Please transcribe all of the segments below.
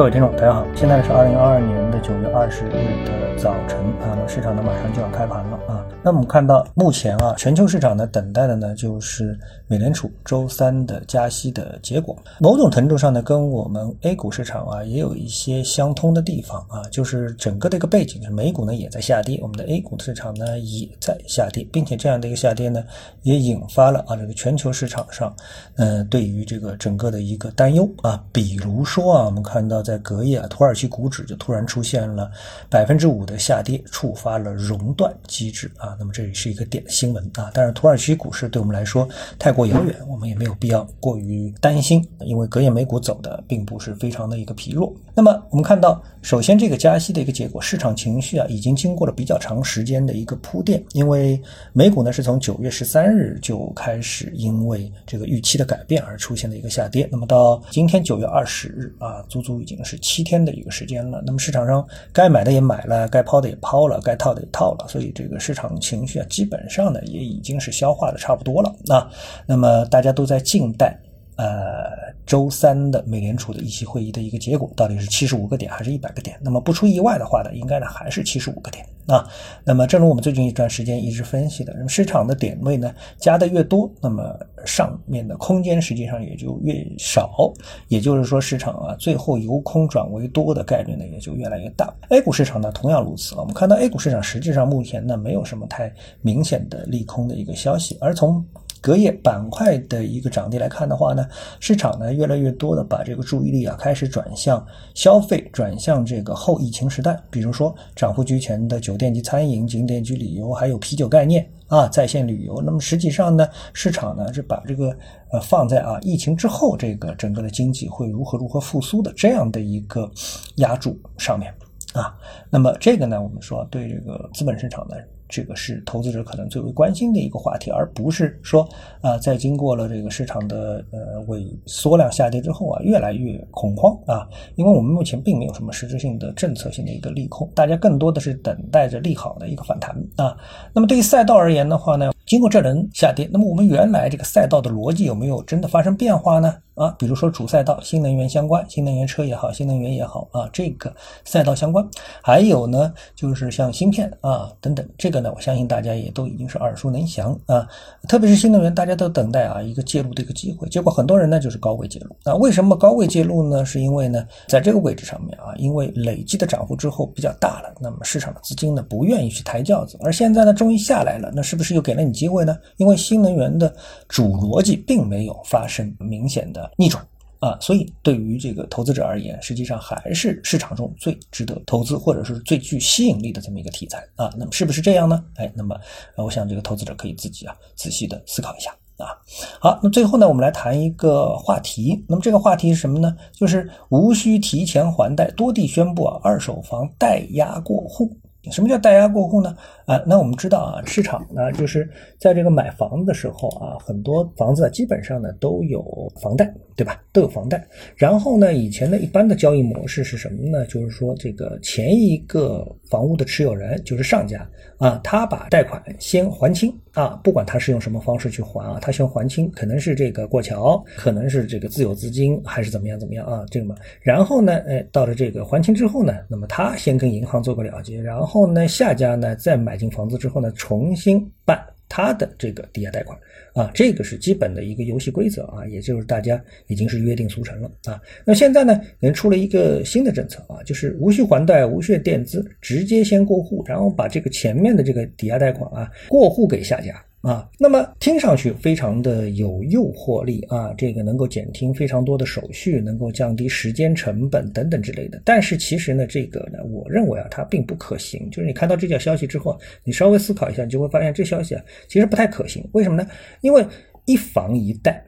各位听众，大家好，现在是二零二二年的九月二十日的早晨啊，市场呢马上就要开盘了啊。那我们看到目前啊，全球市场呢等待的呢就是美联储周三的加息的结果。某种程度上呢，跟我们 A 股市场啊也有一些相通的地方啊，就是整个的一个背景，就是美股呢也在下跌，我们的 A 股市场呢也在下跌，并且这样的一个下跌呢也引发了啊这个全球市场上呃对于这个整个的一个担忧啊，比如说啊，我们看到在隔夜啊，土耳其股指就突然出现了百分之五的下跌，触发了熔断机制啊。那么这里是一个点的新闻啊，但是土耳其股市对我们来说太过遥远，我们也没有必要过于担心，因为隔夜美股走的并不是非常的一个疲弱。那么我们看到，首先这个加息的一个结果，市场情绪啊已经经过了比较长时间的一个铺垫，因为美股呢是从九月十三日就开始因为这个预期的改变而出现的一个下跌，那么到今天九月二十日啊，足足已经是七天的一个时间了。那么市场上该买的也买了，该抛的也抛了，该套的也套了，所以这个市场。情绪啊，基本上呢也已经是消化的差不多了啊。那么大家都在静待呃周三的美联储的议息会议的一个结果，到底是七十五个点还是一百个点？那么不出意外的话呢，应该呢还是七十五个点啊。那么正如我们最近一段时间一直分析的，那么市场的点位呢加的越多，那么上面的空间实际上也就越少。也就是说，市场啊最后由空转为多的概率呢也就越来越大。A 股市场呢同样如此。我们看到 A 股市场实际上目前呢没有什么太明显的利空的一个消息，而从隔夜板块的一个涨跌来看的话呢，市场呢越来越多的把这个注意力啊开始转向消费，转向这个后疫情时代，比如说涨幅居前的酒店及餐饮、景点及旅游，还有啤酒概念啊，在线旅游。那么实际上呢，市场呢是把这个呃放在啊疫情之后这个整个的经济会如何如何复苏的这样的一个压注上面啊。那么这个呢，我们说对这个资本市场呢。这个是投资者可能最为关心的一个话题，而不是说啊，在经过了这个市场的呃萎缩量下跌之后啊，越来越恐慌啊，因为我们目前并没有什么实质性的政策性的一个利空，大家更多的是等待着利好的一个反弹啊。那么对于赛道而言的话呢，经过这轮下跌，那么我们原来这个赛道的逻辑有没有真的发生变化呢？啊，比如说主赛道新能源相关，新能源车也好，新能源也好啊，这个赛道相关，还有呢，就是像芯片啊等等，这个呢，我相信大家也都已经是耳熟能详啊。特别是新能源，大家都等待啊一个介入的一个机会，结果很多人呢就是高位介入啊。为什么高位介入呢？是因为呢，在这个位置上面啊，因为累积的涨幅之后比较大了，那么市场的资金呢不愿意去抬轿子，而现在呢终于下来了，那是不是又给了你机会呢？因为新能源的主逻辑并没有发生明显的。逆转啊，所以对于这个投资者而言，实际上还是市场中最值得投资或者是最具吸引力的这么一个题材啊。那么是不是这样呢？哎，那么我想这个投资者可以自己啊仔细的思考一下啊。好，那最后呢，我们来谈一个话题。那么这个话题是什么呢？就是无需提前还贷，多地宣布啊二手房贷押过户。什么叫带押过户呢？啊，那我们知道啊，市场呢就是在这个买房子的时候啊，很多房子基本上呢都有房贷，对吧？都有房贷。然后呢，以前的一般的交易模式是什么呢？就是说这个前一个房屋的持有人就是上家啊，他把贷款先还清啊，不管他是用什么方式去还啊，他先还清，可能是这个过桥，可能是这个自有资金，还是怎么样怎么样啊？这个嘛，然后呢，哎，到了这个还清之后呢，那么他先跟银行做个了结，然后。后呢，下家呢再买进房子之后呢，重新办他的这个抵押贷款啊，这个是基本的一个游戏规则啊，也就是大家已经是约定俗成了啊。那现在呢，人出了一个新的政策啊，就是无需还贷、无需垫资，直接先过户，然后把这个前面的这个抵押贷款啊过户给下家。啊，那么听上去非常的有诱惑力啊，这个能够减轻非常多的手续，能够降低时间成本等等之类的。但是其实呢，这个呢，我认为啊，它并不可行。就是你看到这条消息之后，你稍微思考一下，你就会发现这消息啊，其实不太可行。为什么呢？因为一房一贷，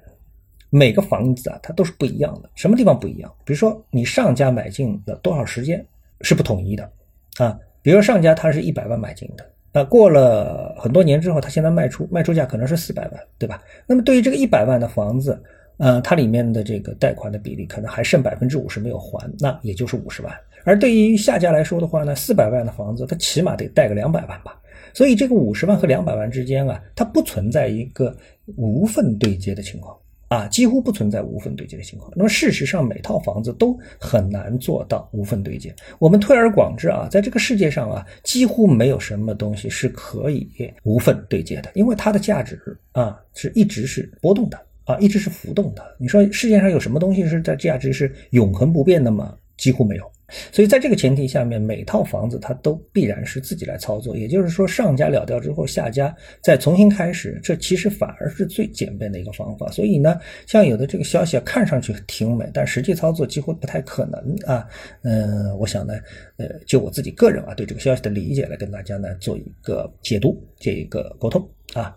每个房子啊，它都是不一样的。什么地方不一样？比如说你上家买进的多少时间是不统一的啊？比如说上家他是一百万买进的。那过了很多年之后，他现在卖出，卖出价可能是四百万，对吧？那么对于这个一百万的房子，呃，它里面的这个贷款的比例可能还剩百分之五十没有还，那也就是五十万。而对于下家来说的话呢，四百万的房子，它起码得贷个两百万吧。所以这个五十万和两百万之间啊，它不存在一个无缝对接的情况啊，几乎不存在无缝对接的情况。那么事实上，每套房子都很难做到无缝对接。我们推而广之啊，在这个世界上啊，几乎没有什么东西是可以无缝对接的，因为它的价值啊是一直是波动的啊，一直是浮动的。你说世界上有什么东西是在价值是永恒不变的吗？几乎没有。所以在这个前提下面，每套房子它都必然是自己来操作，也就是说，上家了掉之后，下家再重新开始，这其实反而是最简便的一个方法。所以呢，像有的这个消息啊，看上去挺美，但实际操作几乎不太可能啊。嗯，我想呢，呃，就我自己个人啊，对这个消息的理解来跟大家呢做一个解读，这一个沟通啊。